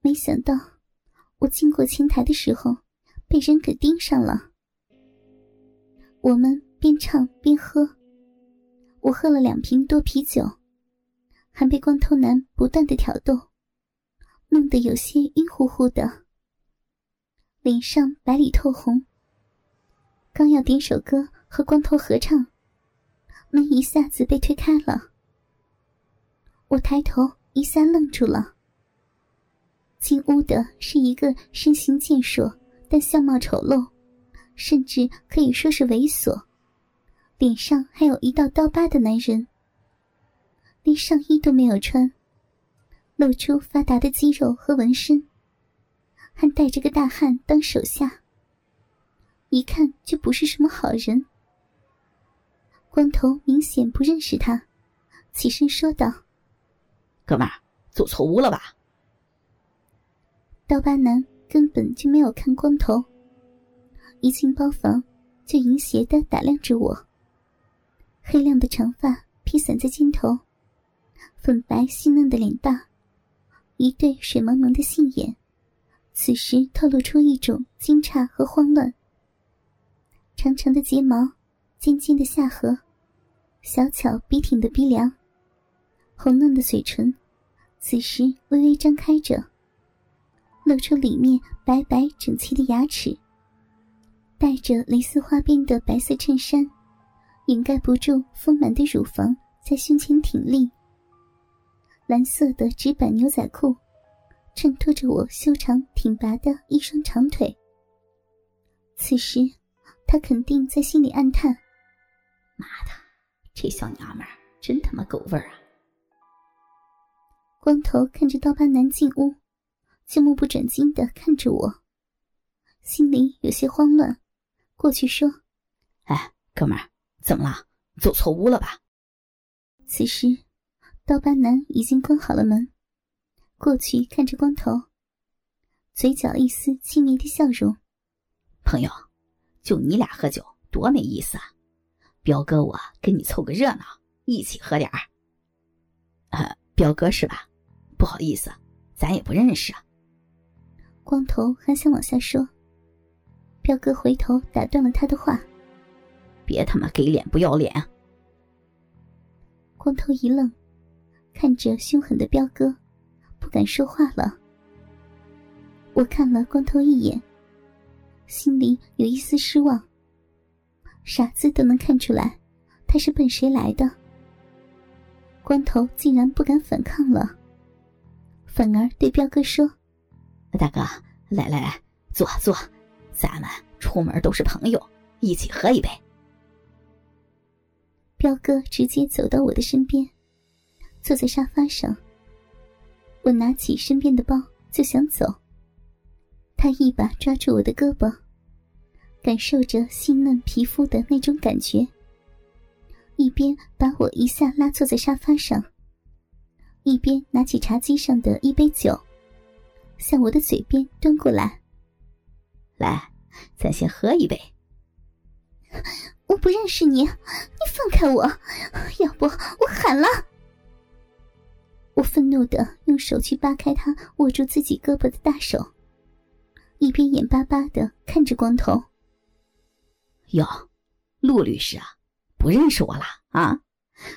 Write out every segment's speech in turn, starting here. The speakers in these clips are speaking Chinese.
没想到，我经过前台的时候，被人给盯上了。我们边唱边喝，我喝了两瓶多啤酒，还被光头男不断的挑逗，弄得有些晕乎乎的，脸上白里透红。刚要点首歌和光头合唱，门一下子被推开了。我抬头一下愣住了。进屋的是一个身形健硕但相貌丑陋，甚至可以说是猥琐，脸上还有一道刀疤的男人。连上衣都没有穿，露出发达的肌肉和纹身，还带着个大汉当手下。一看就不是什么好人。光头明显不认识他，起身说道：“哥们儿，走错屋了吧？”刀疤男根本就没有看光头，一进包房就淫邪的打量着我。黑亮的长发披散在肩头，粉白细嫩的脸蛋，一对水蒙蒙的杏眼，此时透露出一种惊诧和慌乱。长长的睫毛，尖尖的下颌，小巧笔挺的鼻梁，红嫩的嘴唇，此时微微张开着，露出里面白白整齐的牙齿。带着蕾丝花边的白色衬衫，掩盖不住丰满的乳房在胸前挺立。蓝色的直板牛仔裤，衬托着我修长挺拔的一双长腿。此时。他肯定在心里暗叹：“妈的，这小娘们真他妈够味儿啊！”光头看着刀疤男进屋，就目不转睛的看着我，心里有些慌乱，过去说：“哎，哥们儿，怎么了？走错屋了吧？”此时，刀疤男已经关好了门，过去看着光头，嘴角一丝轻蔑的笑容：“朋友。”就你俩喝酒多没意思啊！彪哥，我跟你凑个热闹，一起喝点儿。呃，彪哥是吧？不好意思，咱也不认识啊。光头还想往下说，彪哥回头打断了他的话：“别他妈给脸不要脸！”光头一愣，看着凶狠的彪哥，不敢说话了。我看了光头一眼。心里有一丝失望。傻子都能看出来，他是奔谁来的。光头竟然不敢反抗了，反而对彪哥说：“大哥，来来来，坐坐，咱们出门都是朋友，一起喝一杯。”彪哥直接走到我的身边，坐在沙发上。我拿起身边的包就想走。他一把抓住我的胳膊，感受着细嫩皮肤的那种感觉，一边把我一下拉坐在沙发上，一边拿起茶几上的一杯酒，向我的嘴边端过来。来，咱先喝一杯。我不认识你，你放开我，要不我喊了。我愤怒的用手去扒开他握住自己胳膊的大手。一边眼巴巴的看着光头。哟，陆律师啊，不认识我了啊？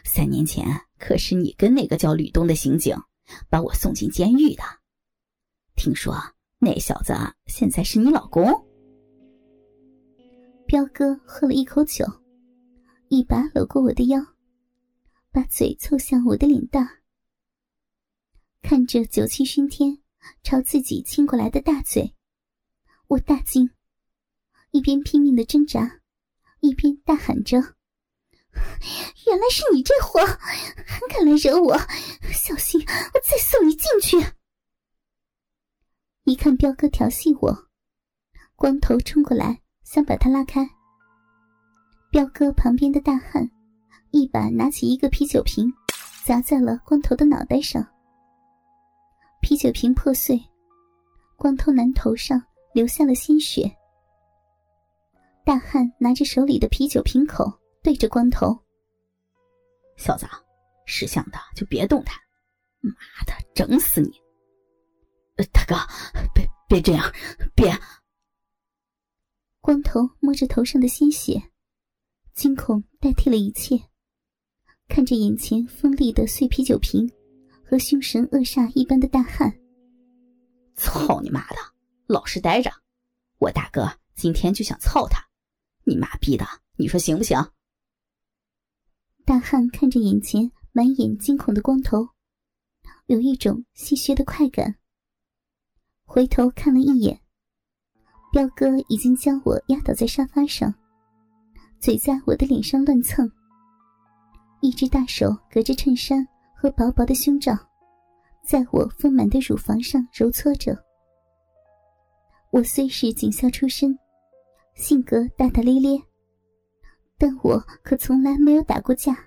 三年前可是你跟那个叫吕东的刑警把我送进监狱的。听说那小子现在是你老公？彪哥喝了一口酒，一把搂过我的腰，把嘴凑向我的脸蛋，看着酒气熏天朝自己亲过来的大嘴。我大惊，一边拼命的挣扎，一边大喊着：“ 原来是你这货，还敢来惹我！小心我再送你进去！”一看彪哥调戏我，光头冲过来想把他拉开。彪哥旁边的大汉一把拿起一个啤酒瓶，砸在了光头的脑袋上，啤酒瓶破碎，光头男头上。流下了鲜血。大汉拿着手里的啤酒瓶口对着光头：“小子，识相的就别动弹，妈的，整死你！”大哥，别别这样，别！光头摸着头上的鲜血，惊恐代替了一切，看着眼前锋利的碎啤酒瓶和凶神恶煞一般的大汉。操你妈的！老实待着，我大哥今天就想操他，你妈逼的，你说行不行？大汉看着眼前满眼惊恐的光头，有一种戏谑的快感。回头看了一眼，彪哥已经将我压倒在沙发上，嘴在我的脸上乱蹭，一只大手隔着衬衫和薄薄的胸罩，在我丰满的乳房上揉搓着。我虽是警校出身，性格大大咧咧。但我可从来没有打过架。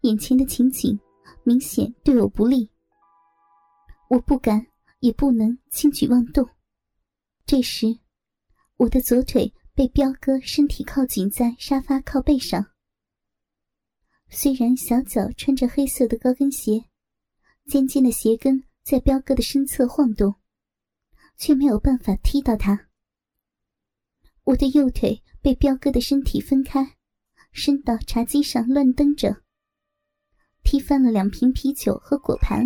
眼前的情景明显对我不利，我不敢也不能轻举妄动。这时，我的左腿被彪哥身体靠紧在沙发靠背上。虽然小脚穿着黑色的高跟鞋，尖尖的鞋跟在彪哥的身侧晃动，却没有办法踢到他。我的右腿。被彪哥的身体分开，伸到茶几上乱蹬着，踢翻了两瓶啤酒和果盘。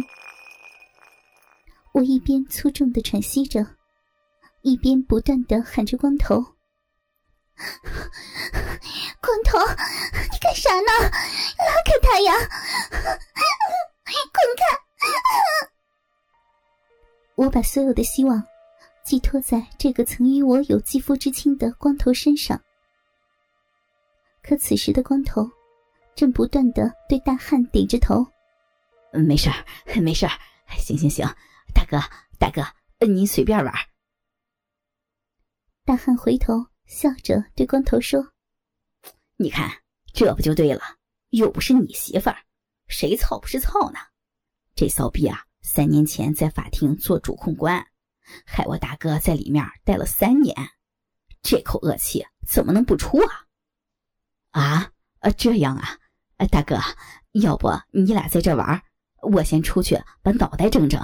我一边粗重的喘息着，一边不断的喊着：“光头，光头，你干啥呢？拉开他呀！滚开！”我把所有的希望。寄托在这个曾与我有肌肤之亲的光头身上，可此时的光头正不断的对大汉点着头：“没事儿，没事儿，行行行，大哥，大哥，您随便玩。”大汉回头笑着对光头说：“你看，这不就对了？又不是你媳妇儿，谁操不是操呢？这骚逼啊，三年前在法庭做主控官。”害我大哥在里面待了三年，这口恶气怎么能不出啊？啊，呃，这样啊，大哥，要不你俩在这玩，我先出去把脑袋整整。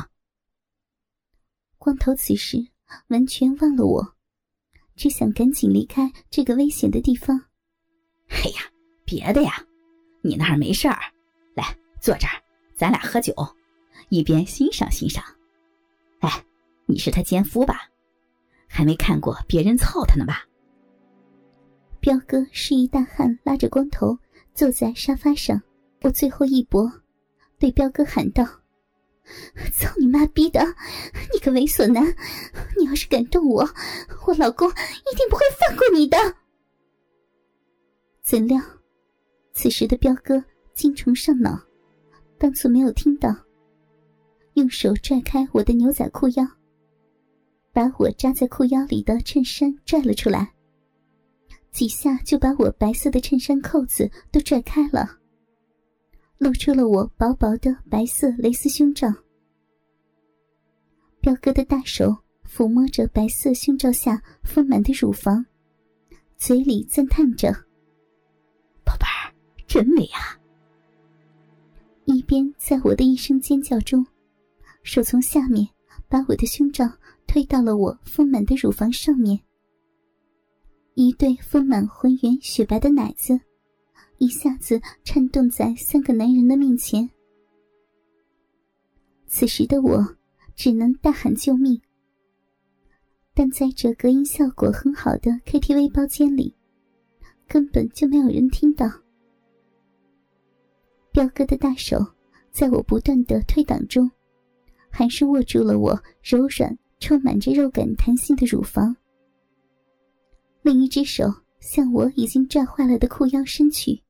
光头此时完全忘了我，只想赶紧离开这个危险的地方。哎呀，别的呀，你那儿没事儿，来坐这儿，咱俩喝酒，一边欣赏欣赏。哎。你是他奸夫吧？还没看过别人操他呢吧？彪哥示意大汉拉着光头坐在沙发上，我最后一搏，对彪哥喊道：“操你妈逼的！你个猥琐男！你要是敢动我，我老公一定不会放过你的！”怎料，此时的彪哥精虫上脑，当作没有听到，用手拽开我的牛仔裤腰。把我扎在裤腰里的衬衫拽了出来，几下就把我白色的衬衫扣子都拽开了，露出了我薄薄的白色蕾丝胸罩。彪哥的大手抚摸着白色胸罩下丰满的乳房，嘴里赞叹着：“宝贝儿，真美啊！”一边在我的一声尖叫中，手从下面把我的胸罩。推到了我丰满的乳房上面，一对丰满浑圆雪白的奶子，一下子颤动在三个男人的面前。此时的我只能大喊救命，但在这隔音效果很好的 KTV 包间里，根本就没有人听到。彪哥的大手在我不断的推挡中，还是握住了我柔软。充满着肉感弹性的乳房，另一只手向我已经拽坏了的裤腰伸去，